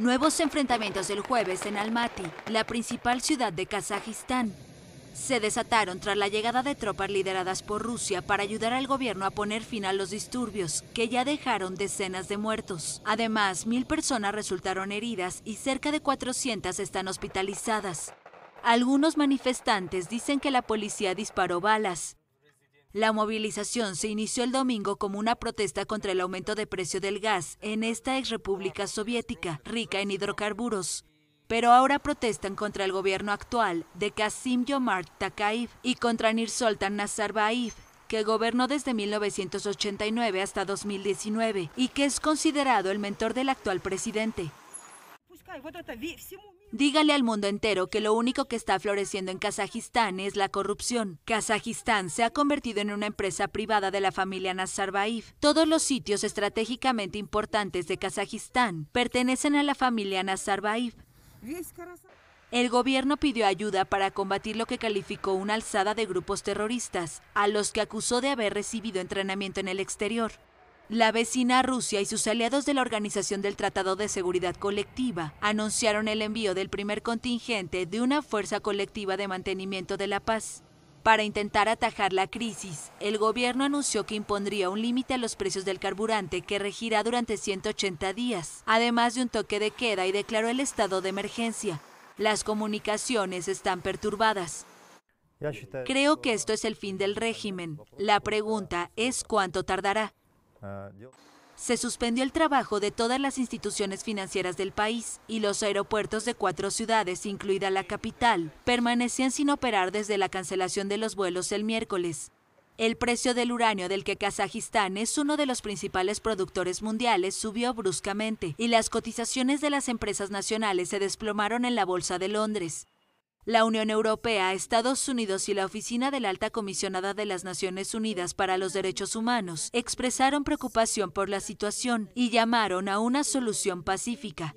Nuevos enfrentamientos el jueves en Almaty, la principal ciudad de Kazajistán. Se desataron tras la llegada de tropas lideradas por Rusia para ayudar al gobierno a poner fin a los disturbios, que ya dejaron decenas de muertos. Además, mil personas resultaron heridas y cerca de 400 están hospitalizadas. Algunos manifestantes dicen que la policía disparó balas. La movilización se inició el domingo como una protesta contra el aumento de precio del gas en esta ex república soviética, rica en hidrocarburos. Pero ahora protestan contra el gobierno actual de Kasim Yomart Takayev y contra Nursultan Nazarbayev, que gobernó desde 1989 hasta 2019 y que es considerado el mentor del actual presidente. Dígale al mundo entero que lo único que está floreciendo en Kazajistán es la corrupción. Kazajistán se ha convertido en una empresa privada de la familia Nazarbayev. Todos los sitios estratégicamente importantes de Kazajistán pertenecen a la familia Nazarbayev. El gobierno pidió ayuda para combatir lo que calificó una alzada de grupos terroristas, a los que acusó de haber recibido entrenamiento en el exterior. La vecina Rusia y sus aliados de la Organización del Tratado de Seguridad Colectiva anunciaron el envío del primer contingente de una fuerza colectiva de mantenimiento de la paz. Para intentar atajar la crisis, el gobierno anunció que impondría un límite a los precios del carburante que regirá durante 180 días, además de un toque de queda y declaró el estado de emergencia. Las comunicaciones están perturbadas. Creo que esto es el fin del régimen. La pregunta es cuánto tardará. Se suspendió el trabajo de todas las instituciones financieras del país y los aeropuertos de cuatro ciudades, incluida la capital, permanecían sin operar desde la cancelación de los vuelos el miércoles. El precio del uranio del que Kazajistán es uno de los principales productores mundiales subió bruscamente y las cotizaciones de las empresas nacionales se desplomaron en la Bolsa de Londres. La Unión Europea, Estados Unidos y la Oficina de la Alta Comisionada de las Naciones Unidas para los Derechos Humanos expresaron preocupación por la situación y llamaron a una solución pacífica.